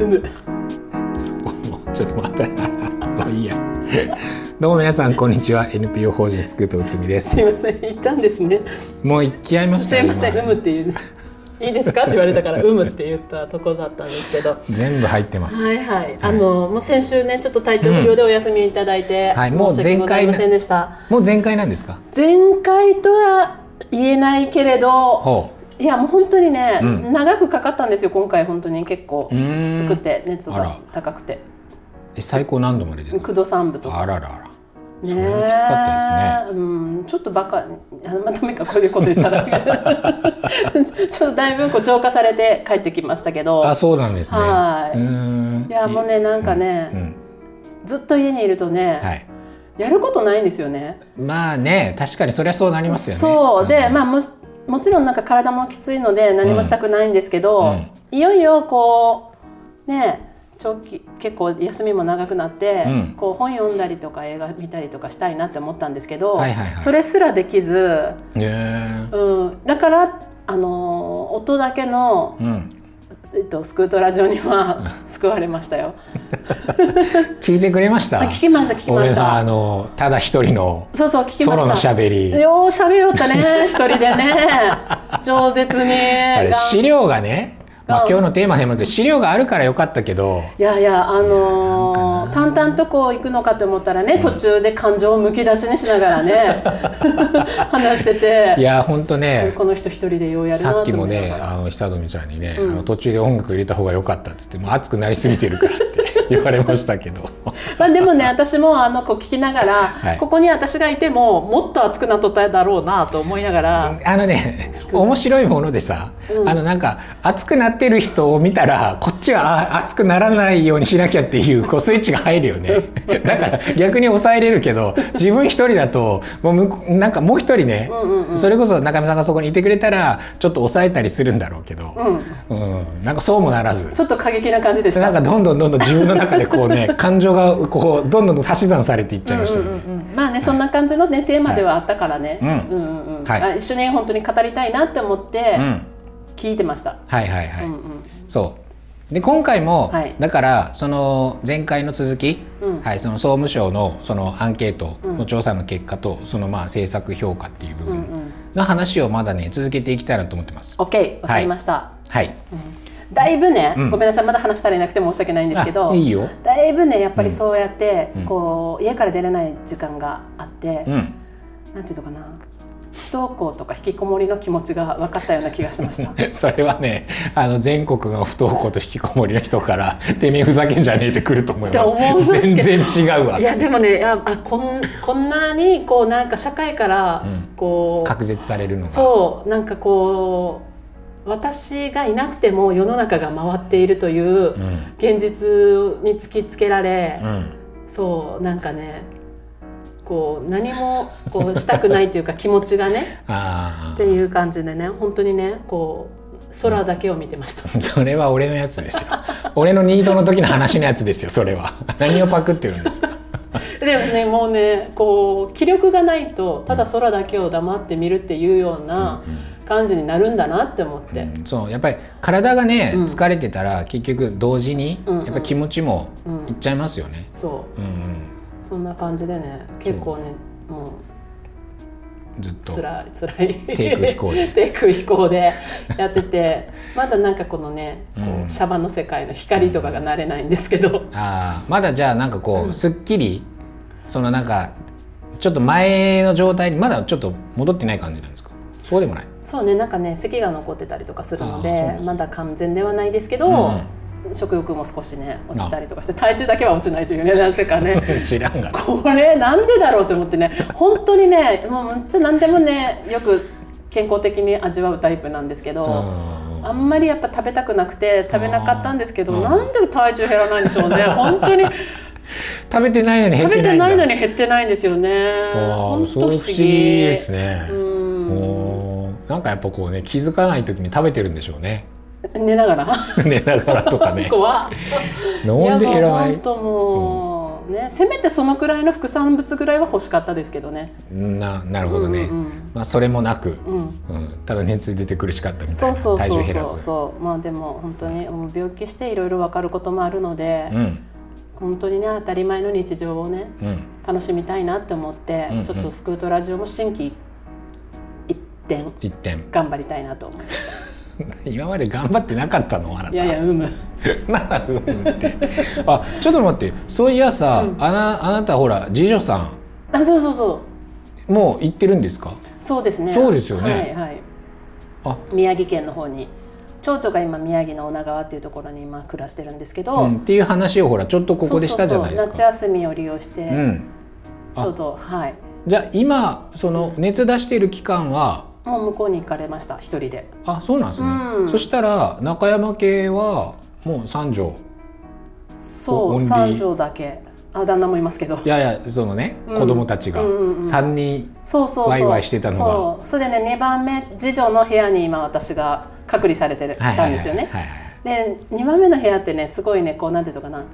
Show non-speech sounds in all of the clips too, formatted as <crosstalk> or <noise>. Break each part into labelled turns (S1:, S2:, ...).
S1: うむ
S2: ちょっと待って。いいや。どうも皆さんこんにちは。NPO 法人スクートうつみです。
S1: すいません。言っちゃうんですね。
S2: もう行き合いましたよ
S1: すいません。
S2: 今
S1: うむっていういいですか？って言われたから <laughs> うむって言ったところだったんですけど。
S2: 全部入ってます。
S1: はいはい、あのもう先週ねちょっと体調不良でお休みいただいて、
S2: はいもう
S1: 申し訳ございませんでした。
S2: もう全開なんですか？
S1: 前回とは言えないけれど
S2: ほ
S1: いやもう本当にね、
S2: うん。
S1: 長くかかったんですよ今回本当に。結構きつくて熱が高くて。
S2: うえ最高何度まで出た
S1: 9度3分とか。
S2: あららあら。
S1: ね
S2: そきつかった
S1: ですね、うん、ちょっとバカ。あまあダメかこういうこと言ったら。<laughs> ちょっとだいぶこう浄化されて帰ってきましたけど。
S2: あそうなんですね。
S1: はい。いやもうねなんかね、
S2: うん。
S1: ずっと家にいるとね、
S2: はい。
S1: やることないんですよね。
S2: まあね確かにそりゃそうなりますよね。
S1: そう。で、
S2: ん。
S1: まあももちろんなんか体もきついので何もしたくないんですけど、
S2: うん。
S1: いよいよこうね長期結構休みも長くなって、
S2: うん。
S1: こう本読んだりとか映画見たりとかしたいなって思ったんですけど、
S2: はいはいはい。
S1: それすらできず、
S2: ね
S1: うん、だからあのー音だけの、
S2: うん
S1: えっと、スクートラジオには救われましたよ。
S2: 聞いてくれました？
S1: あ聞きました聞きまし
S2: 俺のあ
S1: た。
S2: のただ一人の
S1: そうそう聞きました。
S2: ソロのしゃべり
S1: よう喋りよったね一人でね饒舌に <laughs>
S2: あれ資料がね、まあ、
S1: うん。
S2: 今日のテーマでも資料があるからよかったけど
S1: いやいやあのー淡々とこう行くのかと思ったらね、途中で感情をむき出しにしながらね話してて
S2: いやほんとね
S1: この人一人でようやるなと
S2: さっきもねあの久富ちゃんにね、
S1: うん。
S2: あの途中で音楽入れた方が良かったっつってもう熱くなりすぎてるからって <laughs> 言われましたけど。<laughs>
S1: まあでもね私もあのこう聞きながら、
S2: はい。
S1: ここに私がいてももっと熱くなっとっただろうなと思いながら、
S2: あのね面白いものでさ、
S1: うん。
S2: あのなんか熱くなってる人を見たらこっちはあ熱くならないようにしなきゃっていうこうスイッチが入るよね。だから逆に抑えれるけど自分一人だともう向こうなんかもう一人ね、
S1: うんうんうん。
S2: それこそ中見さんがそこにいてくれたらちょっと抑えたりするんだろうけど、
S1: うん、
S2: うん。なんかそうもならず。
S1: ちょっと過激な感じでした。
S2: なんかどんどんどんどん自分の中でこうね <laughs> 感情がこうどんどん足し算されていっちゃいましたね。
S1: うんうんうん。うんまあね、そんな感じのねテーマではあったからね、
S2: うん
S1: うんうん。うん。
S2: はい。
S1: あ一緒に本当に語りたいなって思って
S2: うん。
S1: 聞いてました。
S2: はいはいはい。
S1: うんうん。
S2: そう。で今回も、
S1: はい。
S2: だからその前回の続き、
S1: うん。
S2: はい、その総務省のそのアンケートの調査の結果と、そのまあ政策評価っていう部
S1: うんうん。
S2: 分の話をまだね続けていきたいなと思ってます。
S1: オッケーわかりました。
S2: はい、
S1: だいぶね、
S2: うん
S1: ごめんなさいまだ話したりなくて申し訳ないんですけど
S2: あいいよ。
S1: だいぶねやっぱりそうやって、
S2: うん
S1: こう家から出れない時間があって、
S2: うん、
S1: なんていうのかな不登校とか引きこもりの気持ちが分かったような気がしました。<laughs>
S2: それはねあの全国の不登校と引きこもりの人から「てめえふざけんじゃねえ」ってくると思います。全然違うわ
S1: い。やでもねいやあこんこんなにこうなんか社会から
S2: うん
S1: こう、
S2: 隔絶されるのが。
S1: そうなんかこう私がいなくても世の中が回っているという
S2: うん。
S1: 現実に突きつけられ、
S2: うん。
S1: そうなんかねこう何もこうしたくないというか <laughs> 気持ちがね
S2: あ
S1: っていう感じでね本当にねこう空だけを見てました。
S2: あ <laughs> それは俺のやつですよ。俺のニートの時の話のやつですよそれは。何をパクってるんですか。
S1: でもねもうねこう気力がないとただ空だけを黙って見るっていうような感じになるんだなって思って。
S2: うんそうやっぱり体がね
S1: うん。
S2: 疲れてたら結局同時に
S1: うん。うん
S2: やっぱ気持ちも
S1: うん。
S2: いっちゃいますよね。
S1: そう。
S2: うんうん。
S1: そんな感じでね結構ねも
S2: ずっと。
S1: う辛い辛い。
S2: 低空飛行で。<laughs>
S1: 低空飛行でやっててまだなんかこのねこ
S2: うん。
S1: うシャバの世界の光とかが慣れないんですけど。
S2: ああまだじゃあなんかこうすっきりそのなんかちょっと前の状態にまだちょっと戻ってない感じなんですか？そうでもない。
S1: そうねなんかね咳が残ってたりとかするの
S2: で
S1: まだ完全ではないですけど、
S2: うん
S1: 食欲も少しね落ちたりとかして体重だけは落ちないというねなぜかね <laughs>
S2: 知らんがな。
S1: これなんでだろうと思ってね本当にねもうめっちゃ何でもねよく健康的に味わうタイプなんですけど。
S2: うん
S1: あんまりやっぱ食べたくなくて食べなかったんですけど、
S2: うん
S1: なんで体重減らないんでしょうね本当に <laughs>
S2: 食べてないのに減
S1: 食べ
S2: ってないんだ。
S1: てないのに減ってないんですよね
S2: あ
S1: 本当不思議
S2: 議ですね。
S1: うん
S2: なんかやっぱこうね気づかない時に食べてるんでしょうね。
S1: 寝ながら。<laughs>
S2: 寝ながらとかね。<laughs>
S1: 怖っ。
S2: なんで減らない？
S1: やもううねせめてそのくらいの副産物ぐらいは欲しかったですけどね。
S2: ななるほどね、
S1: うんうんうん。
S2: まあ、それもなく、
S1: うん。
S2: うん、ただ熱出て苦しかったみた
S1: そ
S2: いうな
S1: そうそう。
S2: 体重減らず
S1: そう。そうまあでも本当に病気していろいろ分かることもあるので、
S2: うん。
S1: 本当にね当たり前の日常をね
S2: うん。
S1: 楽しみたいなって思って、
S2: うんうん。
S1: ちょっとスクートラジオも心機一転
S2: 一点。
S1: 頑張りたいなと思いまし <laughs>
S2: 今まで頑張ってなかったの？あなた。
S1: たいやいやうむ。
S2: な <laughs> んだうんって。あちょっと待って。そういやさ、
S1: うん。
S2: あなあなたほら次女さん。
S1: あそうそうそう。
S2: もう行ってるんですか？
S1: そうですね。
S2: そうですよね。
S1: はいはい。
S2: あ。
S1: 宮城県の方に。長女が今宮城の女川っていうところに今暮らしてるんですけど、
S2: うん、っていう話をほらちょっとここでしたじゃないですか。
S1: 夏休みを利用して、
S2: うん。あ。
S1: ちょうどはい。
S2: じゃあ今その熱出している期間は
S1: もう向こうに行かれました一人で。
S2: あそうなんですね、
S1: うん。
S2: そしたら中山系はもう三女
S1: そう三女だけ。あ旦那もいますけど。
S2: いやいやそのね、
S1: うん。
S2: 子供たちが。
S1: うんうんうん
S2: 3人
S1: そうそ
S2: ワイワイしてたのが。
S1: そう。それでね2番目次女の部屋に今私が隔離されてたんですよね。で2番目の部屋ってねすごいねこうなんていうのかな。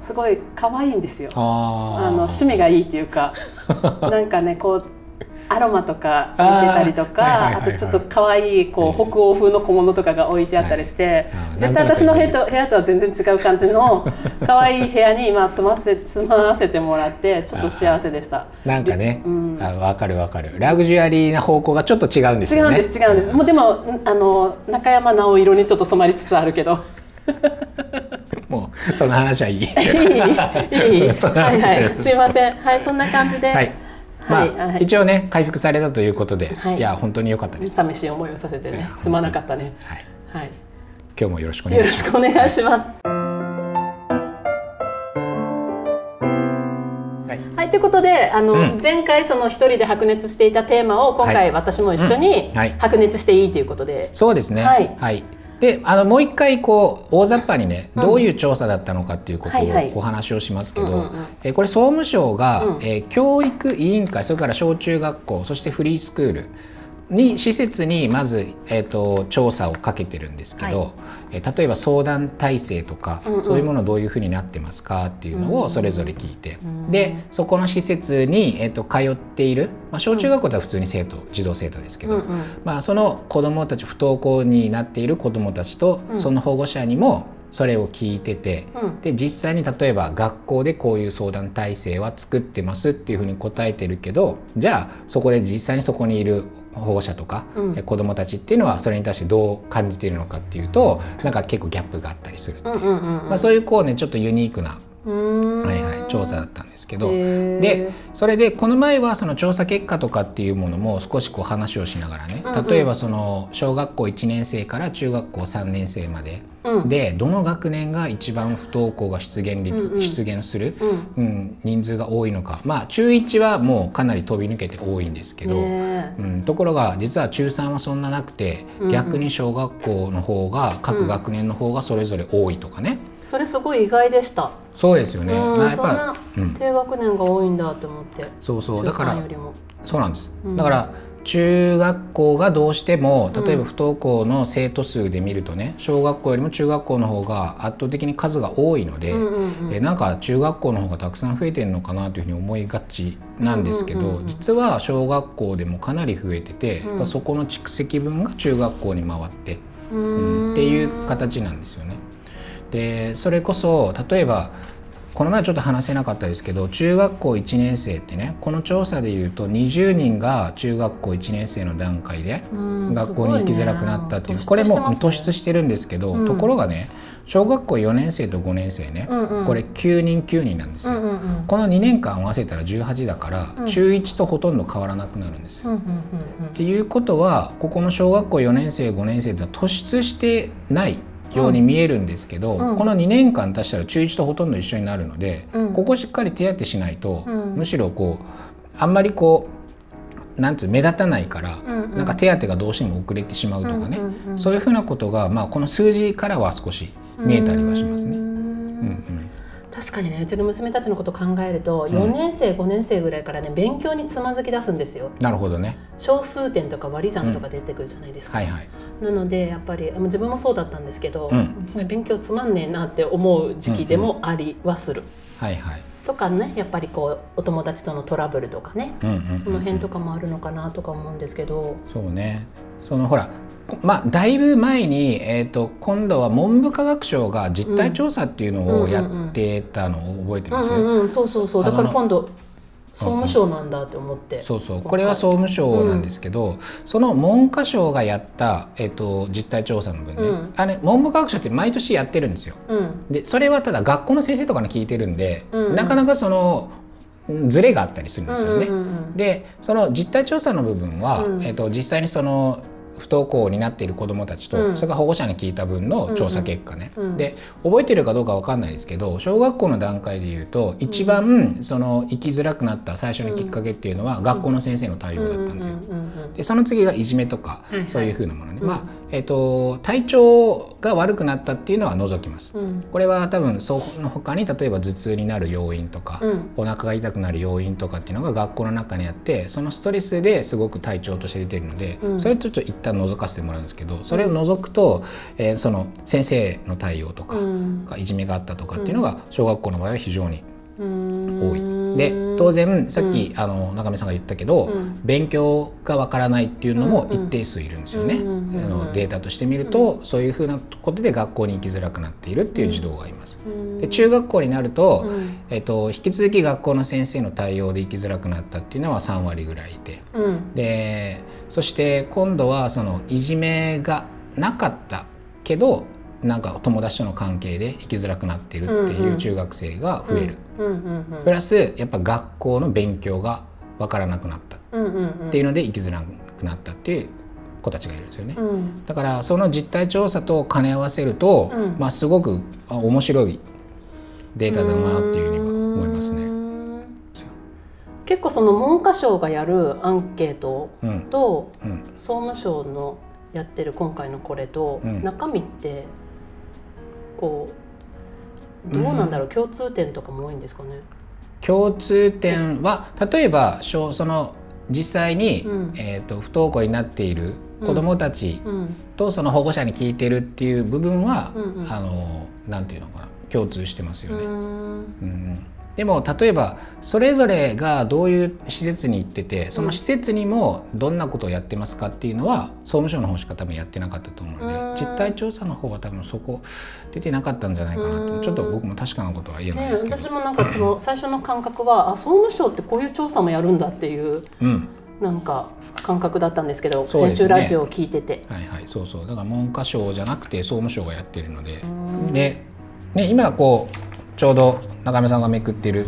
S1: すごい可愛いんですよ。
S2: あー。
S1: あの趣味がいいっていうか。<laughs> なんかねこうアロマとか置いてたりとか
S2: あ
S1: とちょっと可愛いこう北欧風の小物とかが置いてあったりして、
S2: はい。
S1: 絶対私の部屋と部屋とは全然違う感じの <laughs> 可愛い部屋に今住ませ住まわせてもらってちょっと幸せでした。
S2: なんかね、
S1: うん。
S2: あ分かる分かる。ラグジュアリーな方向がちょっと違うんですよね。
S1: 違うんです違うんです。もうでもんあの中山直色にちょっと染まりつつあるけど。<laughs>
S2: もうその話はいい。<laughs>
S1: いい。いい。はい
S2: 話
S1: はいすいません。はいそんな感じで。
S2: はいまあ、
S1: はいはい。
S2: 一応ね回復されたということで、
S1: はい。
S2: い、や本当に良かったです、
S1: 寂しい思いをさせてね。すまなかったね。
S2: はい、
S1: はい。
S2: 今日もよろしくお願
S1: よろ
S2: いします。
S1: しくお願いします。
S2: はい。
S1: はい、ということであの、
S2: うん。
S1: 前回その一人で白熱していたテーマを今
S2: はい。
S1: 回私も一緒に白熱していいということで、
S2: そうですね。
S1: はい
S2: であのもう一回こう大雑把にねどういう調査だったのかっていうことをお話をしますけど、
S1: うんうんうん。
S2: えーこれ総務省が、
S1: うん。
S2: えー教育委員会それから小中学校そしてフリースクールに施設にまず、えー、と調査をかけてるんですけど、
S1: はい。
S2: えー例えば相談体制とか、
S1: うんうん。
S2: そういうものどういうふうになってますかっていうのをそれぞれ聞いて、
S1: うん。
S2: でそこの施設に、えー、と通っている、まあ、小中学校では普通に生徒児童生徒ですけど、
S1: うんうん。
S2: まあ、その子どもたち不登校になっている子どもたちと、
S1: うん。
S2: その保護者にもそれを聞いてて、
S1: うん。
S2: で実際に例えば学校でこういう相談体制は作ってますっていうふうに答えてるけどじゃあそこで実際にそこにいる保護者とか、
S1: うん。
S2: え子どもたちっていうのはそれに対してどう感じているのかっていうとなんか結構ギャップがあったりするっていう、まあ、そういうこうねちょっとユニークな、はいはい、調査だったんですけど。でそれでこの前はその調査結果とかっていうものも少しこう話をしながらね
S1: うんうん。
S2: 例えばその小学校1年生から中学校3年生まで
S1: うん。
S2: でどの学年が一番不登校が出現率、
S1: うんうん。
S2: 出現する、
S1: うん。
S2: うん、人数が多いのか。まあ中1はもうかなり飛び抜けて多いんですけど、
S1: ね
S2: うん、ところが実は中3はそんななくて
S1: うんうん。
S2: 逆に小学校の方が各学年の方がそれぞれ多いとかね、
S1: それすごい意外でした。
S2: そうですよね。
S1: うん
S2: まあやっぱ
S1: そんな
S2: うん
S1: 低学年が多いんだと思って。
S2: そうそうだからそうなんです、
S1: うん
S2: だから中学校がどうしても例えば
S1: うん
S2: 不登校の生徒数で見るとね小学校よりも中学校の方が圧倒的に数が多いので、
S1: うんうんうん
S2: えなんか中学校の方がたくさん増えてるのかなというふうに思いがちなんですけど、
S1: うんうんうんうん
S2: 実は小学校でもかなり増えてて、
S1: うん
S2: そこの蓄積分が中学校に回って、
S1: う
S2: んっていう形なんですよね。でそれこそ例えばこの前ちょっと話せなかったですけど中学校1年生ってねこの調査でいうと20人が中学校1年生の段階で
S1: うん
S2: 学校に行きづらくなったっていう、
S1: す
S2: これも
S1: 突出して
S2: るんですけど、
S1: うん。
S2: ところがね小学校4年生と5年生ね、
S1: うんうん
S2: これ9人9人なんですよ。
S1: うんうんうん。
S2: この2年間合わせたら18だから、
S1: うん。
S2: 中1とほとんど変わらなくなるんですよ。
S1: うんうんうん
S2: っていうことはここの小学校4年生5年生ってのは突出してないように見えるんですけど、
S1: うん。
S2: この2年間足したら中1とほとんど一緒になるので、
S1: うん。
S2: ここしっかり手当てしないと、
S1: うん。
S2: むしろこうあんまりこうなんつう目立たないから、
S1: うんうん。
S2: なんか手当てがどうしても遅れてしまうとかね、
S1: うんうんうん
S2: そういうふうなことが、まあ、この数字からは少し見えたりはしますね。
S1: うーん
S2: うん。うん
S1: 確かにねうちの娘たちのこと考えると、
S2: ん。
S1: 4年生5年生ぐらいからね勉強につまずき出すんですよ。
S2: なるほどね。
S1: 小数点とか割り算とか出てくるじゃないですか、
S2: はいはい。
S1: なのでやっぱりあ自分もそうだったんですけど、
S2: う
S1: 勉強つまんねえなって思う時期でもありはする、
S2: はいはい。
S1: とかねやっぱりこうお友達とのトラブルとかね、
S2: うんうんうんうん。
S1: その辺とかもあるのかなとか思うんですけど。
S2: そうね。そのほらまあだいぶ前に、えー、と今度は文部科学省が実態調査っていうのをやってたのを覚えてます、
S1: うんうんうん、そうそうそう。だから今度総務省なんだって思って、
S2: そうそう。これは総務省なんですけど、その文科省がやった、えー、と実態調査の分ね、
S1: うん。
S2: あれ文部科学省って毎年やってるんですよ。
S1: うん。
S2: でそれはただ学校の先生とかに聞いてるんで、
S1: うん。うん
S2: なかなかそのズレがあったりするんですよね。
S1: うんうんうん。
S2: でその実態調査の部分は、
S1: うん。
S2: えっと実際にその不登校になっている子どもたちと、
S1: うん。
S2: それから保護者に聞いた分の調査結果ね、
S1: うん。うん
S2: で覚えてるかどうかわかんないですけど小学校の段階でいうと一番その生きづらくなった最初のきっかけっていうのは学校の先生の対応だったんですよ。でその次がいじめとか、
S1: はいはい。
S2: そういうふうなものね、
S1: うん。
S2: まあえっと体調が悪くなったっていうのは除きます。
S1: うん。
S2: これは多分その他に例えば頭痛になる要因とか、
S1: うん。
S2: お腹が痛くなる要因とかっていうのが学校の中にあってそのストレスですごく体調として出てるので、
S1: うん。
S2: それとちょっと一旦除かせてもらうんですけどそれを除くと、えーその先生の対応とか、
S1: うん。
S2: いじめがあったとかっていうのが小学校の場合は非常に多い。
S1: うん
S2: で当然さっき、あの中見さんが言ったけど、
S1: うん。
S2: 勉強がわからないっていうのも一定数いるんですよね。あのデータとして見ると、そういうふうなことで学校に行きづらくなっているっていう児童がいます。
S1: うん。
S2: で中学校になると,、
S1: うん。
S2: えっと引き続き学校の先生の対応で行きづらくなったっていうのは3割ぐらいいて。
S1: うん。
S2: でそして今度はそのいじめがなかったけどなんか友達との関係で生きづらくなっているって
S1: うん
S2: いううん中学生が増える、プラスやっぱ学校の勉強が分からなくなった。っていうので生きづらくなったっていう子たちがいるんですよね。
S1: うん。
S2: だからその実態調査と兼ね合わせると、
S1: うん。
S2: まあ、すごくあ面白いデータだなっていうふうには思いますね。
S1: うん結構その文科省がやるアンケート
S2: うん。
S1: と
S2: うん、
S1: 総務省のやってる今回のこれと、
S2: うん。
S1: 中身ってこうどうなんだろう、共通点とかも多いんですかね？
S2: 共通点は例えば小その実際に、
S1: うん。
S2: えー、と不登校になっている子どもたち
S1: うん。
S2: とその保護者に聞いてるっていう部分は、
S1: うんうん。
S2: あのなんていうのかな共通してますよね。
S1: うん
S2: うんでも例えばそれぞれがどういう施設に行っててその施設にもどんなことをやってますかっていうのは総務省の方しか多分やってなかったと思うので
S1: うん。
S2: 実態調査の方は多分そこ出てなかったんじゃないかな
S1: うん。
S2: とちょっと僕も確かなことは言えない
S1: ね、
S2: ですけど、
S1: 私もなんかその最初の感覚はあ総務省ってこういう調査もやるんだっていう
S2: うん。
S1: なんか感覚だったんですけど
S2: ね。
S1: 先週ラジオを聞いてて。
S2: はいはいそうそう。だから文科省じゃなくて総務省がやってるので。
S1: うん
S2: で、ね、今こうちょうど中山さんがめくってる。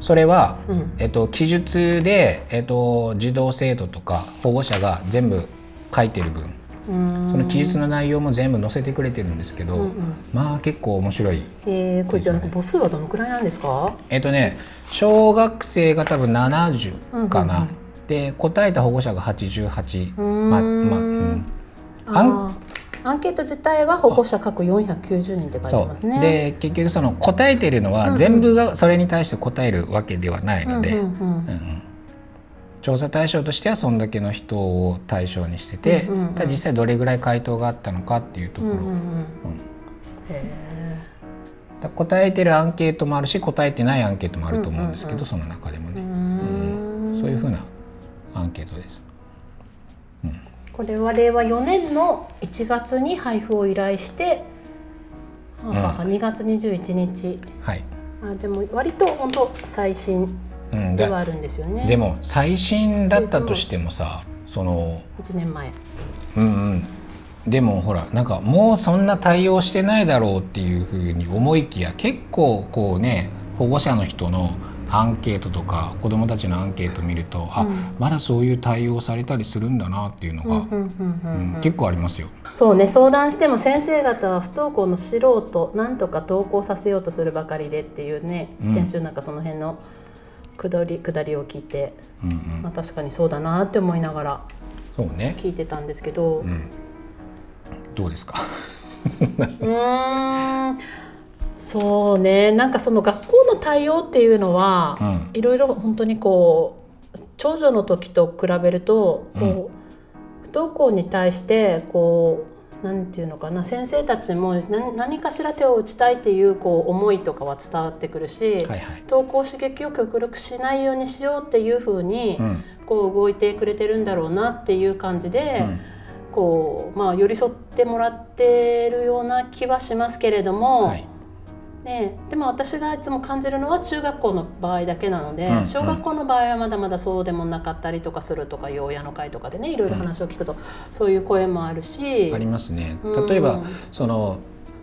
S2: それは、
S1: うん。
S2: えっと、記述で、えっと、児童生徒とか保護者が全部書いてる分。
S1: うん。
S2: その記述の内容も全部載せてくれてるんですけど、
S1: うんうん。
S2: まあ結構面白い。
S1: えー、これってなんか母数はどのくらいなんですか？
S2: えっとね小学生が多分70かな、で答えた保護者が88
S1: うーん。
S2: まあまあうん。
S1: あーアンケート自体は保護者各490人って書いて
S2: そ
S1: ますね。
S2: う。で結局その答えてるのは全部がそれに対して答えるわけではないので、調査対象としてはそんだけの人を対象にしてて、
S1: うんうんうん。
S2: ただ実際どれぐらい回答があったのかっていうところ、
S1: うんうんうん。
S2: うん。
S1: へ
S2: だから答えてるアンケートもあるし答えてないアンケートもあると思うんですけど、
S1: うんうんうん。
S2: その中でもね、
S1: ーん。
S2: そういうふうなアンケートです。
S1: これは令和4年の1月に配布を依頼して、ははは2月21日。
S2: はい。
S1: あでも割と本当最新ではあるんですよね。
S2: でも最新だったとしてもさその
S1: 1年前。
S2: うんうん。でもほらなんかもうそんな対応してないだろうっていうふうに思いきや結構こうね保護者の人のアンケートとか子どもたちのアンケート見ると、あ
S1: うん。
S2: まだそういう対応されたりするんだなっていうのが、
S1: うん
S2: 結構ありますよ。
S1: そうね相談しても先生方は不登校の素人なんとか登校させようとするばかりでっていうね、
S2: うん。
S1: 先週なんかその辺の下り下りを聞いて、
S2: うんうん。
S1: まあ、確かにそうだなって思いながら聞いてたんですけど、
S2: う、
S1: うん。
S2: どうですか？<laughs>
S1: ーんそうね。なんかその学校の対応っていうのは、
S2: うん。
S1: いろいろ本当にこう長女の時と比べるとこう、
S2: うん。
S1: 不登校に対してこなんていうのかな先生たちも何何かしら手を打ちたいっていうこう思いとかは伝わってくるし、
S2: はいはい。
S1: 投稿刺激を極力しないようにしようっていうふうに、
S2: うん。
S1: こう動いてくれてるんだろうなっていう感じで、
S2: うん。
S1: こうまあ、寄り添ってもらってるような気はしますけれども、
S2: はい
S1: ね、でも私がいつも感じるのは中学校の場合だけなので、
S2: うんうん。
S1: 小学校の場合はまだまだそうでもなかったりとかするとかいう親の会とかでねいろいろ話を聞くと、そういう声もあるし。
S2: ありますね。
S1: うん。
S2: 例えば、その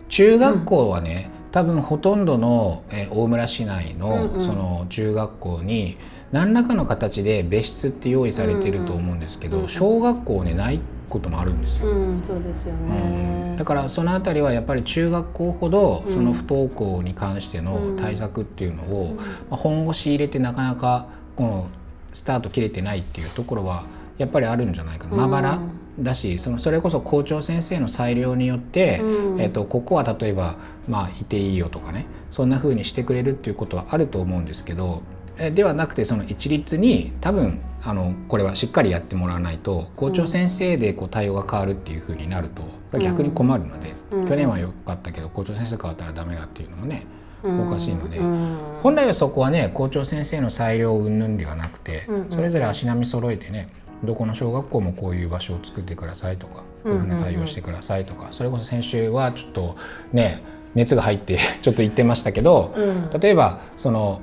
S2: 中学校はね、多分ほとんどの、えー大村市内の,、
S1: うんうん。
S2: その中学校に何らかの形で別室って用意されてると思うんですけど、
S1: うんうん
S2: 小学校ねないこともあるんですよ。
S1: うん、そうですよ
S2: うん。
S1: ね。
S2: だからそのあたりはやっぱり中学校ほど
S1: うん。
S2: その不登校に関しての対策っていうのを、まあ本腰入れてなかなかこのスタート切れてないっていうところはやっぱりあるんじゃないかな、まばらだしそのそれこそ校長先生の裁量によって、
S1: うん。
S2: えっとここは例えば、まあ、いていいよとかねそんな風にしてくれるっていうことはあると思うんですけどえではなくてその一律に多分あのこれはしっかりやってもらわないと校長先生でこう対応が変わるっていう風になると逆に困るので、
S1: うん。
S2: 去年は良かったけど校長先生変わったらダメだっていうのもね
S1: うん。
S2: おかしいので
S1: うん。
S2: 本来はそこはね校長先生の裁量云々ではなくて、それぞれ足並み揃えてねどこの小学校もこういう場所を作ってくださいとかこういうふうな対応してくださいとか、それこそ先週はちょっとね熱が入って <laughs> ちょっと言ってましたけど、
S1: うん。
S2: 例えばその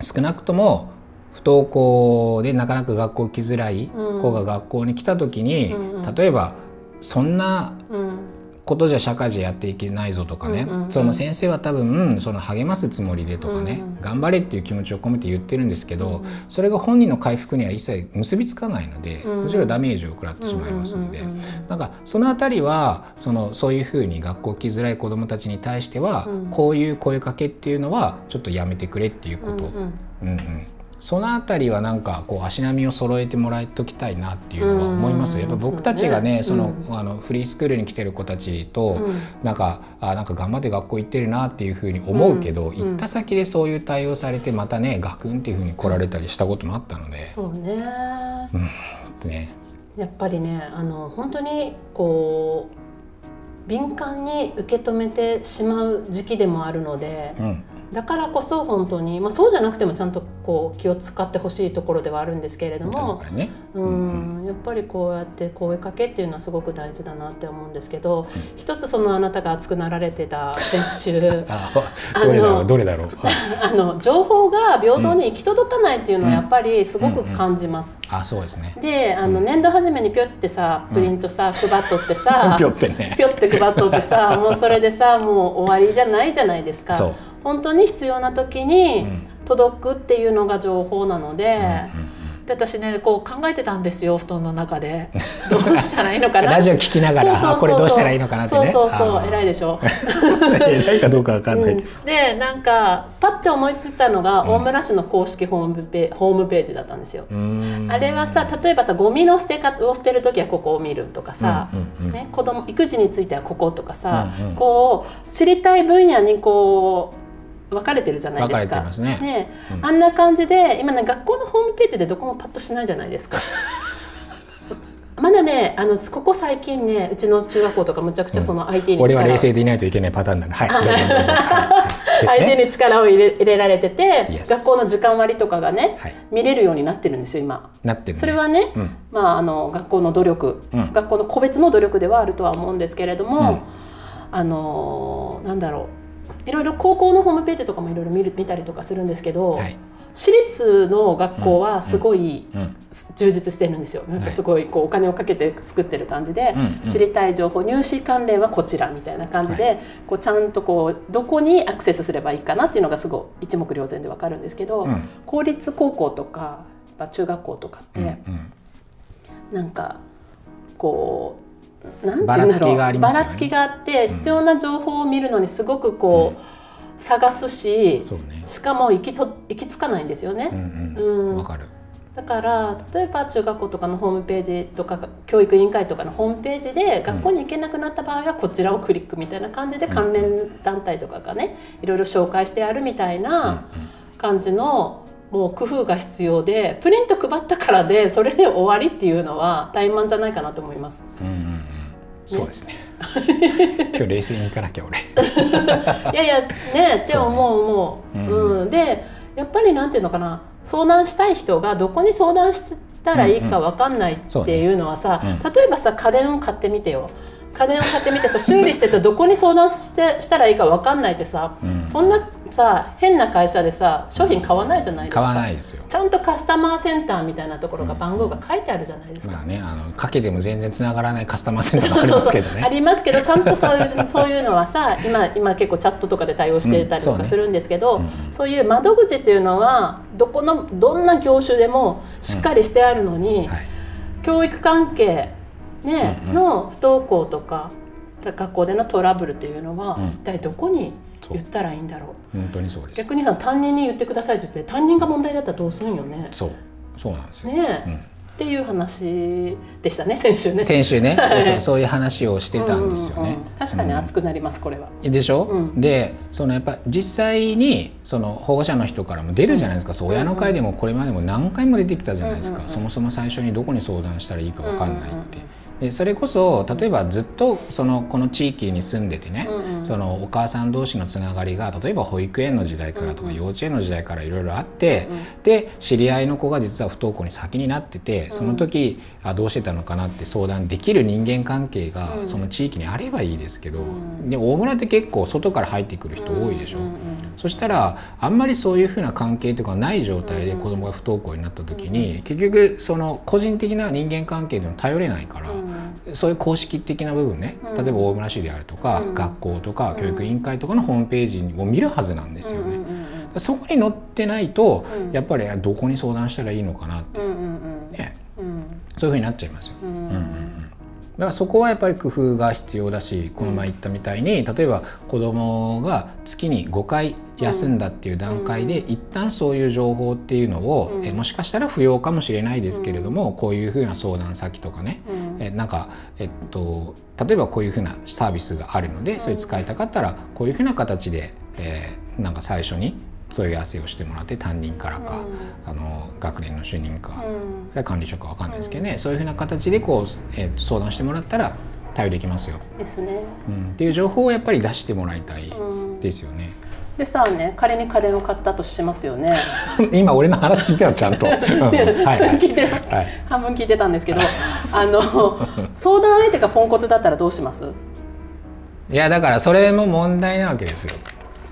S2: 少なくとも不登校でなかなか学校来づらい
S1: うん。
S2: 子が学校に来た時に、例えばそんな
S1: うん
S2: ことじゃ社会じゃやっていけないぞとかね、
S1: うんうんうん。
S2: その先生は多分その励ますつもりでとかね、
S1: うんうん
S2: 頑張れっていう気持ちを込めて言ってるんですけど、それが本人の回復には一切結びつかないので、
S1: うん
S2: むしろダメージを食らってしまいますので、
S1: うんうんうんうん。
S2: なんかそのあたりはそのそういうふうに学校来づらい子どもたちに対しては、
S1: うん。
S2: こういう声かけっていうのはちょっとやめてくれっていうこと、
S1: うんうん。
S2: うんうんそのあたりはなんかこう足並みを揃えてもらいときたいなっていうのは思います。
S1: うん。
S2: やっぱ僕たちがね
S1: そ
S2: の、あのフリースクールに来てる子たちと、
S1: うん。
S2: なんかあなんか頑張って学校行ってるなっていうふうに思うけど、
S1: うん。
S2: 行った先でそういう対応されてまたねガクンっていうふうに来られたりしたこともあったので、
S1: そうね。
S2: ね。
S1: やっぱりねあの本当にこう敏感に受け止めてしまう時期でもあるので、
S2: うん
S1: だからこそ本当に、まあ、そうじゃなくてもちゃんとこう気を使ってほしいところではあるんですけれども
S2: ね。
S1: うんやっぱりこうやって声かけっていうのはすごく大事だなって思うんですけど、一つそのあなたが熱くなられてた先週 <laughs>
S2: あどれだろ
S1: あの
S2: うどれだろう？
S1: あの <laughs> 情報が平等に行き届かないっていうのはやっぱりすごく感じます。
S2: あそうですね。
S1: であの年度初めにぴょってさプリントさ、<laughs> 配っとってさ
S2: ぴょってね。
S1: って配っとってさもうそれでさもう終わりじゃないじゃないですか
S2: そう。
S1: 本当に必要な時に
S2: うん。
S1: 届くっていうのが情報なので,、で私ねこう考えてたんですよ布団の中で。<laughs> どうしたらいいのかな。
S2: ラジオ聞きながらこれどうしたらいいのかなってね。
S1: そうそうそう。偉いでしょ。<laughs>
S2: 偉いかどうかわかんない。
S1: うん。でなんかパッて思いついたのが、
S2: ん。
S1: 大村市の公式ホームペホームページだったんですよ。あれはさ例えばさゴミの捨て方を捨てる時はここを見るとかさ、
S2: うんうんうん。
S1: ね、子供育児についてはこことかさ、
S2: うんうん。
S1: こう知りたい分野にこう分かれてるじゃないですか。
S2: 分かれてますねうん
S1: あんな感じで今ね学校のホームページでどこもパッとしないじゃないですか。まだねあのここ最近ねうちの中学校とかむちゃくちゃその IT に力を、
S2: 俺は冷静でいないといけないパターンだな。はい。
S1: 相手 <laughs> に力を入れ入れられてて、
S2: Yes
S1: 学校の時間割とかがね、
S2: はい
S1: 見れるようになってるんですよ今。
S2: なってるね。
S1: それはね、
S2: うん
S1: まあ、あの学校の努力、
S2: うん
S1: 学校の個別の努力ではあるとは思うんですけれども、
S2: うん
S1: あのなんだろういろいろ高校のホームページとかもいろいろ見る見たりとかするんですけど、
S2: はい。
S1: 私立の学校はすごい
S2: うん。
S1: 充実してるんですよ。なんかすごいこうお金をかけて作ってる感じで、知りたい情報入試関連はこちらみたいな感じで、
S2: は
S1: こうちゃんとこうどこにアクセスすればいいかなっていうのがすごい一目瞭然でわかるんですけど、
S2: うん
S1: 公立高校とか中学校とかって、
S2: う。
S1: なんかこうなんだろう
S2: がありますよね
S1: ばらつきがあって必要な情報を見るのにすごくこう、探すし
S2: そうね。
S1: しかも行きと行き着かないんですよね。
S2: うん
S1: う
S2: うんん。わかる。
S1: だから例えば中学校とかのホームページとか教育委員会とかのホームページで学校に行けなくなった場合はこちらをクリックみたいな感じで関連団体とかがねいろいろ紹介してあるみたいな感じのもう工夫が必要でプリント配ったからでそれで終わりっていうのは怠慢じゃないかなと思います。
S2: うんうんうん。そうですね。今日冷静にいかなきゃ俺。<laughs>
S1: いやいやねって思う思う、うん、でやっぱりなんていうのかな。相談したい人がどこに相談したらいいか分かんないっていうのはさ、うんうん。ね。うん、例えばさ家電を買ってみてよ。家電を買ってみてさ修理してさどこに相談してしたらいいか分かんないってさ、うん、そんなさ変な会社でさ商品買わないじゃないですか。
S2: 買わないですよ。
S1: ちゃんとカスタマーセンターみたいなところが番号が書いてあるじゃないですか、
S2: まあねあのかけても全然つながらないカスタマーセンターもありますけどね。
S1: ありますけどちゃんとそういう <laughs> そういうのはさ今今結構チャットとかで対応してたりとかするんですけど、うん。そうねうん、そういう窓口っていうのはどこのどんな業種でもしっかりしてあるのに、はい、教育関係ね、うんうん、の不登校とか学校でのトラブルというのは、一体どこに言ったらいいんだろ
S2: う。本当にそうです。
S1: 逆に担任に言ってくださいと言って担任が問題だったらどうするんよね。
S2: そう。そうなんですよ。
S1: ね、うん、っていう話でしたね先週ね。
S2: 先週ね。<laughs> そうそう。そういう話をしてたんですよね、うんうんうん、
S1: 確かに熱くなります、これは。
S2: でしょ、うん、でそのやっぱ実際にその保護者の人からも出るじゃないですか、そう親の会でもこれまでも何回も出てきたじゃないですか、そもそも最初にどこに相談したらいいか分かんないって、でそれこそ例えばずっとそのこの地域に住んでてね、うんうん、そのお母さん同士のつながりが例えば保育園の時代からとか幼稚園の時代からいろいろあって、で知り合いの子が実は不登校に先になっててその時、あどうしてたのかなって相談できる人間関係がその地域にあればいいですけど、うん、で大村って結構外から入ってくる人多いでしょ。そしたらあんまりそういうふうな関係とかない状態で子供が不登校になった時に、結局その個人的な人間関係でも頼れないから。そういう公式的な部分ね、例えば大村市であるとか、学校とか教育委員会とかのホームページを見るはずなんですよね。そこに載ってないと、やっぱりどこに相談したらいいのかなって、ね。そういうふうになっちゃいますよ。うん。うんうんだからそこはやっぱり工夫が必要だしこの前言ったみたいに例えば子どもが月に5回休んだっていう段階で、一旦そういう情報っていうのを、えもしかしたら不要かもしれないですけれども、こういうふうな相談先とかね、えなんか、えっと、例えばこういうふうなサービスがあるのでそれ使いたかったらこういうふうな形で、えー、なんか最初に問い合わせをしてもらって担任からか、うん、あの学年の主任か、うん、管理職か分かんないですけどね、うん、そういうふうな形でこう、えー、相談してもらったら対応できますよ。
S1: ですね。
S2: うん、っていう情報をやっぱり出してもらいたいですよね。
S1: でさあね仮に家電を買ったとしますよね。<laughs>
S2: 今俺の話聞いてたちゃんと、<laughs> はい
S1: はい、半分聞いてたんですけどあの相談相手がポンコツだったらどうします？
S2: いやだからそれも問題なわけですよ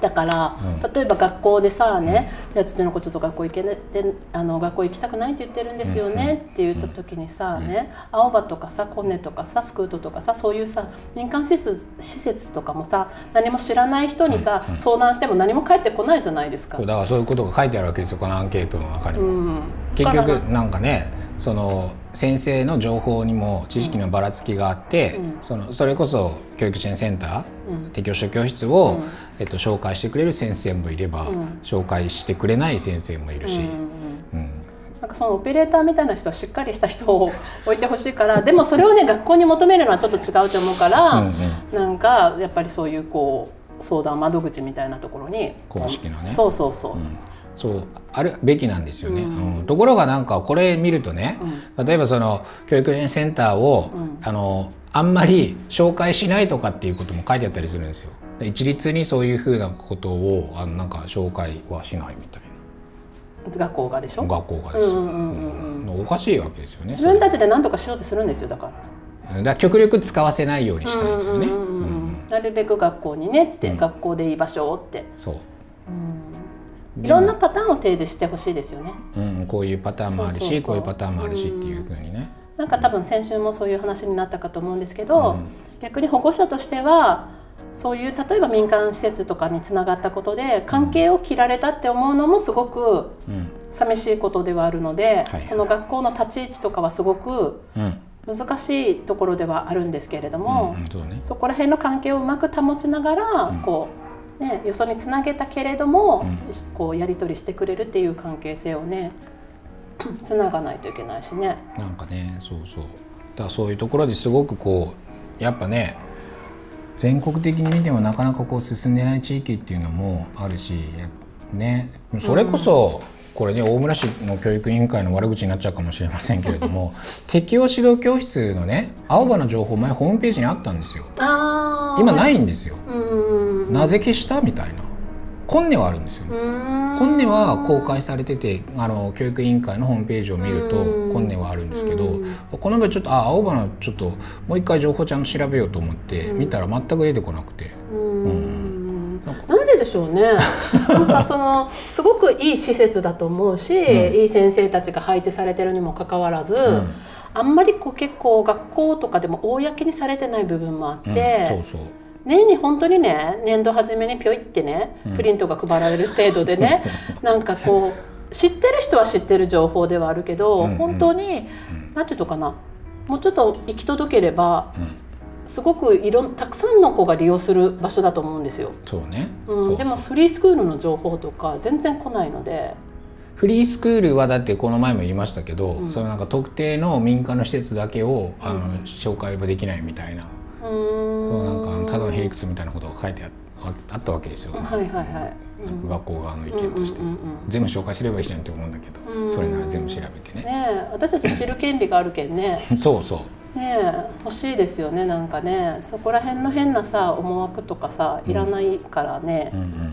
S1: だから、うん、例えば学校でさね、うん、じゃあうちの子ちょっと学校行けてあの学校行きたくないって言ってるんですよね、って言った時にさ、ね青葉とかさコネとかさスクートとかさそういうさ民間施設施設とかもさ何も知らない人にさ、相談しても何も返ってこないじゃないですか。
S2: だからそういうことが書いてあるわけですよこのアンケートの中にも。結局なんかねその先生の情報にも知識のばらつきがあって、うん、そのそれこそ教育支援センター、うん、適応者教室を、うん、えっと、紹介してくれる先生もいれば、紹介してくれない先生もいるし。
S1: なんかそのオペレーターみたいな人はしっかりした人を置いてほしいから <laughs> でもそれをね学校に求めるのはちょっと違うと思うからうん、なんかやっぱりそういうこう相談窓口みたいなところに
S2: 公式のね。
S1: そうそうそう、
S2: そうあるべきなんですよね、うん、ところがなんかこれ見るとね、うん、例えばその教育支援センターを、うん、あのあんまり紹介しないとかっていうことも書いてあったりするんですよ。一律にそういうふうなことをあのなんか紹介はしないみたい
S1: な。学校がでしょ？
S2: 学校がです、おかしいわけですよね
S1: 自分たちで何とかしようとするんですよだか
S2: ら。だから極力使わせないようにしたいですよね。
S1: なるべく学校にねって、学校で居場所って。
S2: そう、うん
S1: いろんなパターンを提示してほしいですよね。
S2: うん、こういうパターンもあるしこういうパターンもあるしっていうふうにね。
S1: なんか多分先週もそういう話になったかと思うんですけど、うん、逆に保護者としてはそういう例えば民間施設とかにつながったことで関係を切られたって思うのもすごく寂しいことではあるので、うん、その学校の立ち位置とかはすごく難しいところではあるんですけれども、そこら辺の関係をうまく保ちながら、こうね、よそにつなげたけれども、うん、こうやり取りしてくれるっていう関係性をね <clears throat> つながないといけないしね。
S2: なんかねそうそう。だからそういうところですごくこうやっぱね全国的に見てもなかなかこう進んでない地域っていうのもあるしね。それこそ、これね大村市の教育委員会の悪口になっちゃうかもしれませんけれども <laughs> 適応指導教室のね青葉の情報前ホームページにあったんですよ。今ないんですよ、
S1: うん
S2: なぜ消した？みたいな。本音はあるんですよね、本音は公開されててあの教育委員会のホームページを見ると
S1: うん
S2: 本音はあるんですけど
S1: うん
S2: この場合ちょっとあ青花ちょっともう一回情報ちゃんと調べようと思って見たら全く出てこなくて。
S1: うんででしょうね。なんかそのすごくいい施設だと思うし、
S2: ん。
S1: いい先生たちが配置されてるにもかかわらず、
S2: ん。
S1: あんまりこう結構学校とかでも公にされてない部分もあって、
S2: うん。そうそう。
S1: 年に本当にね年度初めにぴょいってね
S2: うん。
S1: プリントが配られる程度でね、<laughs> なんかこう知ってる人は知ってる情報ではあるけど、
S2: うんうん。
S1: 本当に
S2: うん
S1: ていうのかなもうちょっと行き届ければ
S2: うん
S1: すごくいろんたくさんの子が利用する場所だと思うんですよ。
S2: そうね、
S1: うん、でもフリースクールの情報とか全然来ないので、
S2: フリースクールはだってこの前も言いましたけど、
S1: うん。
S2: そのなんか特定の民間の施設だけをあの紹介はできないみたいな、
S1: うーん。
S2: そうなんかただのへりくつみたいなことが書いてああったわけですよ、
S1: はいはいはい、うん
S2: 学校側の意見として、全部紹介すればいいじゃんって思うんだけど、
S1: うん。
S2: それなら全部調べてね、
S1: ねえ。私たち知る権利があるけんね。<laughs>
S2: そうそう
S1: ねえ欲しいですよねなんかね。そこら辺の変なさ思惑とかさいらないからね。
S2: うんうん。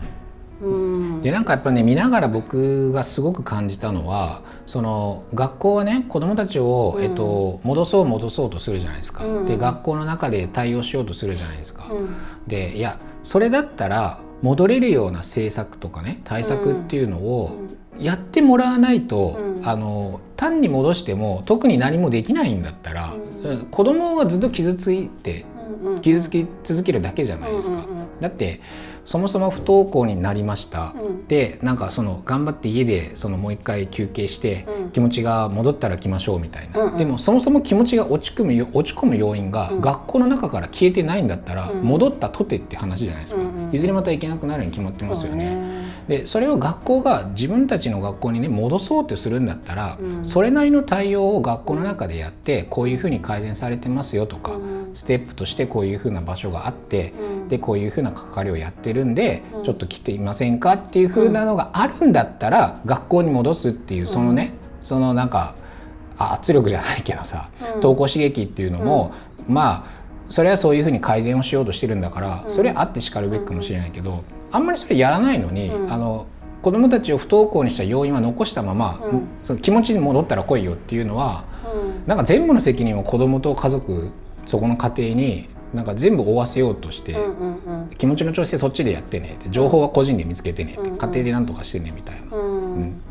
S1: うん、
S2: でなんかやっぱね見ながら僕がすごく感じたのはその学校はね子どもたちを、
S1: うん。
S2: えっと、戻そう戻そうとするじゃないですか、
S1: うん
S2: で学校の中で対応しようとするじゃないですか。
S1: うん。
S2: でいやそれだったら戻れるような政策とかね対策っていうのをやってもらわないと、
S1: うん。
S2: あの単に戻しても特に何もできないんだったら、
S1: うん。
S2: 子供がずっと傷ついて
S1: うんうん
S2: 傷つき続けるだけじゃないですか。
S1: うんうんうん。
S2: だってそもそも不登校になりました、
S1: うん。
S2: でなんかその頑張って家でそのもう一回休憩して、
S1: うん。
S2: 気持ちが戻ったら来ましょうみたいな、
S1: うんうん。
S2: でもそもそも気持ちが落ち込むよ落ち込む要因が
S1: うん。
S2: 学校の中から消えてないんだったら、
S1: うん。
S2: 戻ったとてって話じゃないですか、
S1: うんうん。
S2: いずれまた行けなくなるに決まってますよね。
S1: ね。
S2: でそれを学校が自分たちの学校にね戻そうとするんだったら、
S1: うん。
S2: それなりの対応を学校の中でやってこういうふうに改善されてますよとか、
S1: うん。
S2: ステップとしてこういうふうな場所があって、
S1: うん。
S2: でこういうふうな係をやってるんで、
S1: うん。
S2: ちょっと来ていませんかっていうふうなのがあるんだったら、学校に戻すっていうそのね、そのなんかあ圧力じゃないけどさ、
S1: うん。
S2: 登校刺激っていうのも、まあそれはそういうふうに改善をしようとしてるんだから、
S1: うん。
S2: それはあってしかるべきかもしれないけど、あんまりそれやらないのに、
S1: うん。
S2: あの子どもたちを不登校にした要因は残したまま、
S1: うん。
S2: その気持ちに戻ったら来いよっていうのは
S1: うん。
S2: なんか全部の責任を子どもと家族そこの家庭になんか全部負わせようとして、気持ちの調整そっちでやってねって情報は個人で見つけてねって、
S1: うん
S2: 家庭で何とかしてねみたいな、
S1: うん。
S2: うん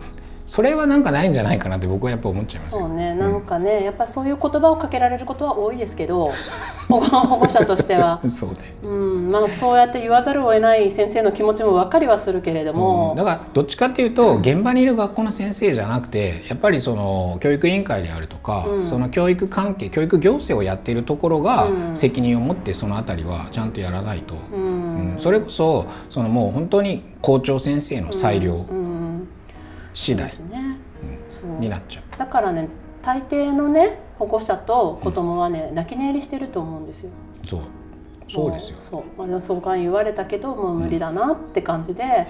S2: それはなんかないんじゃないかなって僕はやっぱ思っちゃいますよ。
S1: そうねなんかねやっぱそういう言葉をかけられることは多いですけど <laughs> 保護者としては。
S2: うんそうね。
S1: うんまあ、そうやって言わざるを得ない先生の気持ちも分かりはするけれども、
S2: うんだからどっちかっていうと現場にいる学校の先生じゃなくてやっぱりその教育委員会であるとか、
S1: うん。
S2: その教育関係教育行政をやっているところが
S1: うん。
S2: 責任を持ってそのあたりはちゃんとやらないと、
S1: うん。
S2: うんそれこそそのもう本当に校長先生の裁量
S1: うんうん
S2: 次第
S1: ね。そう。
S2: になっちゃう。
S1: だからね大抵のね保護者と子供はね、泣き寝入りしてると思うんですよ。
S2: そう。そうですよ。
S1: も。そう、まあ、そうか言われたけどもう無理だなって感じで、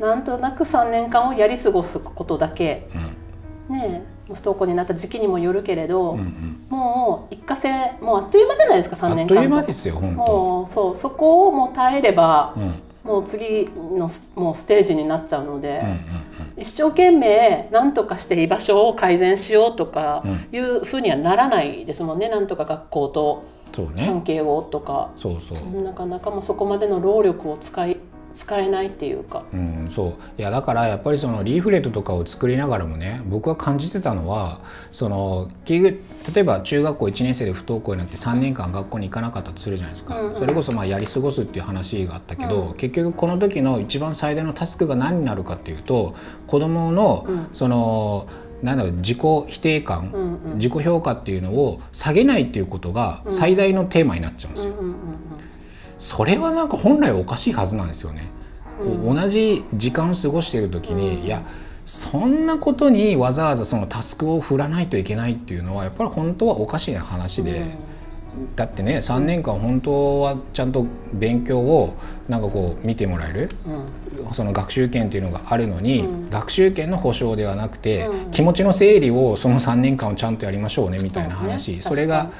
S2: うん。
S1: なんとなく3年間をやり過ごすことだけ
S2: うん。
S1: ね不登校になった時期にもよるけれど、
S2: うんうん。
S1: もう一過性もうあっという間じゃないですか3
S2: あっ
S1: 年間
S2: と。いう間ですよ本当。
S1: もうそう。そこをもう耐えれば、
S2: うん。
S1: もう次のスもうステージになっちゃうので、
S2: うんうん
S1: 一生懸命何とかして居場所を改善しようとかいうふうにはならないですもんねなんとか学校と関
S2: ね。
S1: 係をとか、
S2: そうそう。
S1: なかなかもうそこまでの労力を使い使えないっていうか。
S2: うん、そう。いやだからやっぱりそのリーフレットとかを作りながらもね僕が感じてたのはその例えば中学校1年生で不登校になって3年間学校に行かなかったとするじゃないですか、
S1: うんうん。
S2: それこそまあやり過ごすっていう話があったけど、
S1: うん。
S2: 結局この時の一番最大のタスクが何になるかっていうと子どもの
S1: うん。
S2: その、なんだろう自己否定感、
S1: うんうん。
S2: 自己評価っていうのを下げないっていうことが最大のテーマになっちゃうんですよ。
S1: うんうんうん
S2: それはなんか本来おかしいはずなんですよね。
S1: うん。
S2: 同じ時間を過ごしている時に、
S1: うん。
S2: いやそんなことにわざわざそのタスクを振らないといけないっていうのはやっぱり本当はおかしいな話で、だってね3年間本当はちゃんと勉強をなんかこう見てもらえる。
S1: うん。
S2: その学習権っていうのがあるのに、
S1: うん。
S2: 学習権の保障ではなくて、
S1: うん。
S2: 気持ちの整理をその3年間をちゃんとやりましょうねみたいな話。そ,、
S1: ね
S2: れが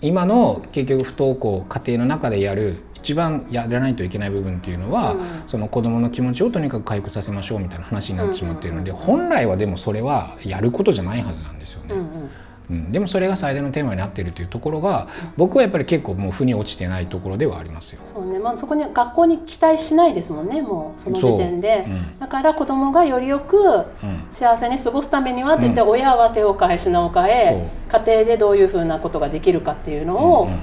S2: 今の結局不登校家庭の中でやる一番やらないといけない部分っていうのは、
S1: うん。
S2: その子どもの気持ちをとにかく回復させましょうみたいな話になってしまっているので、
S1: うんうん
S2: 本来はでもそれはやることじゃないはずなんですよね。
S1: うんうん。
S2: うん、でもそれが最大のテーマになっているというところが僕はやっぱり結構もう腑に落ちてないところではありますよ。
S1: そうね、まあ、そこに学校に期待しないですもんねもうその時点で、
S2: そう。うん。
S1: だから子供がよりよく
S2: うん。
S1: 幸せに過ごすためにはって言って、
S2: うん。
S1: 親は手を変え品を変え家庭でどういうふうなことができるかっていうのを、
S2: うんうん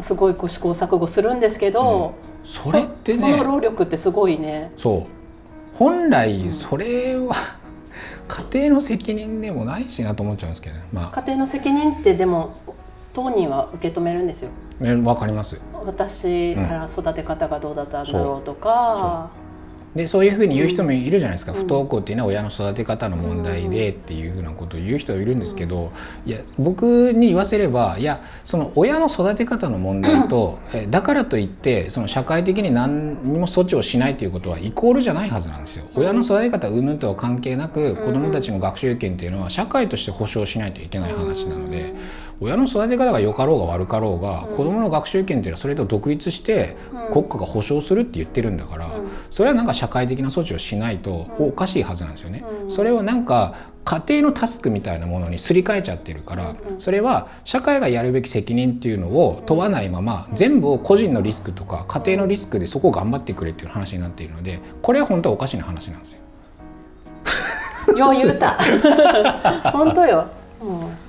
S1: すごいこう試行錯誤するんですけど、
S2: それってね。
S1: その労力ってすごいね。
S2: そう。本来それは <laughs> 家庭の責任でもないしなと思っちゃうんですけどね。まあ。
S1: 家庭の責任ってでも当人は受け止めるんですよ。
S2: えわかります。
S1: 私
S2: うん
S1: ら育て方がどうだったんだろうとか、
S2: でそういうふうに言う人もいるじゃないですか、
S1: うん。
S2: 不登校っていうのは親の育て方の問題でっていうふうなことを言う人いるんですけど、いや僕に言わせればいやその親の育て方の問題とえだからといってその社会的に何にも措置をしないということはイコールじゃないはずなんですよ。親の育て方云々とは関係なく子どもたちの学習権っていうのは社会として保障しないといけない話なので。親の育て方が良かろうが悪かろうが、
S1: うん。
S2: 子どもの学習権っていうのはそれと独立して
S1: うん。
S2: 国家が保障するって言ってるんだから、
S1: うん。
S2: それはなんか社会的な措置をしないと
S1: うん。
S2: おかしいはずなんですよね。
S1: うん。
S2: それをなんか家庭のタスクみたいなものにすり替えちゃってるから、
S1: うん
S2: それは社会がやるべき責任っていうのを問わないまま、全部を個人のリスクとか家庭のリスクでそこを頑張ってくれっていう話になっているのでこれは本当はおかしな話なんですよ。
S1: よう言うた。<laughs> 本当よ、うん。ね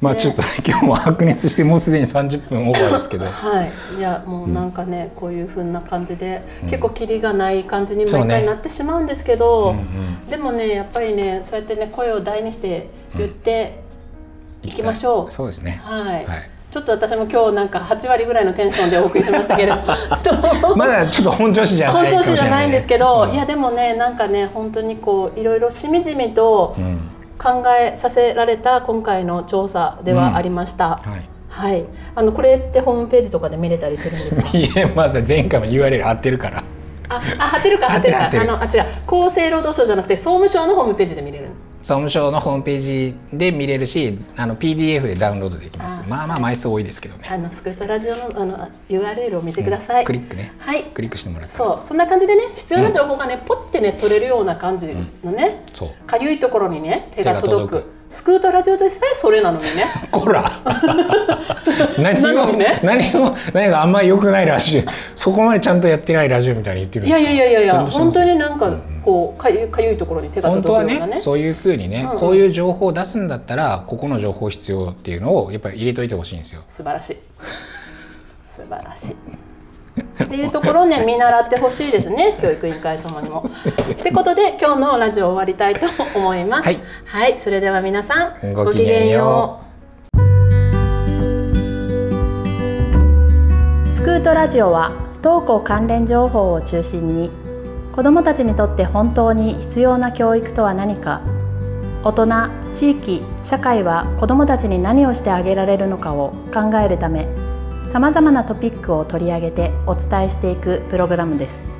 S2: まあちょっとね今日も白熱してもうすでに30分オーバーですけど。<laughs>
S1: はい、いやもうなんかね、こういう風な感じで、
S2: うん。
S1: 結構キリがない感じに毎回なってしまうんですけど、
S2: うんうん
S1: でもねやっぱりねそうやってね声を大にして言っていきましょう。
S2: そうですね。
S1: はい、
S2: はい。
S1: ちょっと私も今日なんか8割ぐらいのテンションでお送りしましたけれど <laughs>
S2: まだちょっと本調子じゃない
S1: 本調子じゃないんですけど、
S2: うん。
S1: いやでもねなんかね本当にこういろいろしみじみと
S2: うん。
S1: 考えさせられた今回の調査ではありました。
S2: はい。
S1: はい、あのこれってホームページとかで見れたりするんですか？<laughs>
S2: いやまず前回も URL 貼ってるから。
S1: あ、あ、貼ってるか、貼ってるか、あの、あ、違う、厚生労働省じゃなくて、総務省のホームページで見れる。
S2: 総務省のホームページで見れるし、あの PDF でダウンロードできます。
S1: あ
S2: まあまあ枚数多いですけどね。
S1: あの、スクートラジオの、あの、URL を見てください。
S2: クリックね。
S1: はい。
S2: クリックしてもらって。
S1: そう、そんな感じでね、必要な情報がね、ポッてね、取れるような感じのね。
S2: そう。
S1: かゆいところにね、
S2: 手が届く。
S1: スクートラジオでさえそれなのにね。
S2: こら <laughs> 何を、
S1: なのにね
S2: 何を何があんまり良くないラジオそこまでちゃんとやってないラジオみたいに言ってるん
S1: いや
S2: ですか？
S1: いやいやいや、本
S2: ちゃんとしてます
S1: 当になんか、こう、かゆい、かゆいところに手が
S2: 本当は
S1: 届くようなね。
S2: ねそういうふうにね、
S1: うんうん
S2: こういう情報を出すんだったらここの情報必要っていうのをやっぱり入れといてほしいんですよ。
S1: 素晴らしい。素晴らしい。っていうところをね見習ってほしいですね教育委員会様にも。ってことで今日のラジオ終わりたいと思います。
S2: はい、
S1: はい、それでは皆さん
S2: ごきげんよ
S1: スクートラジオは不登校関連情報を中心に子どもたちにとって本当に必要な教育とは何か大人地域社会は子どもたちに何をしてあげられるのかを考えるためさまざまなトピックを取り上げてお伝えしていくプログラムです。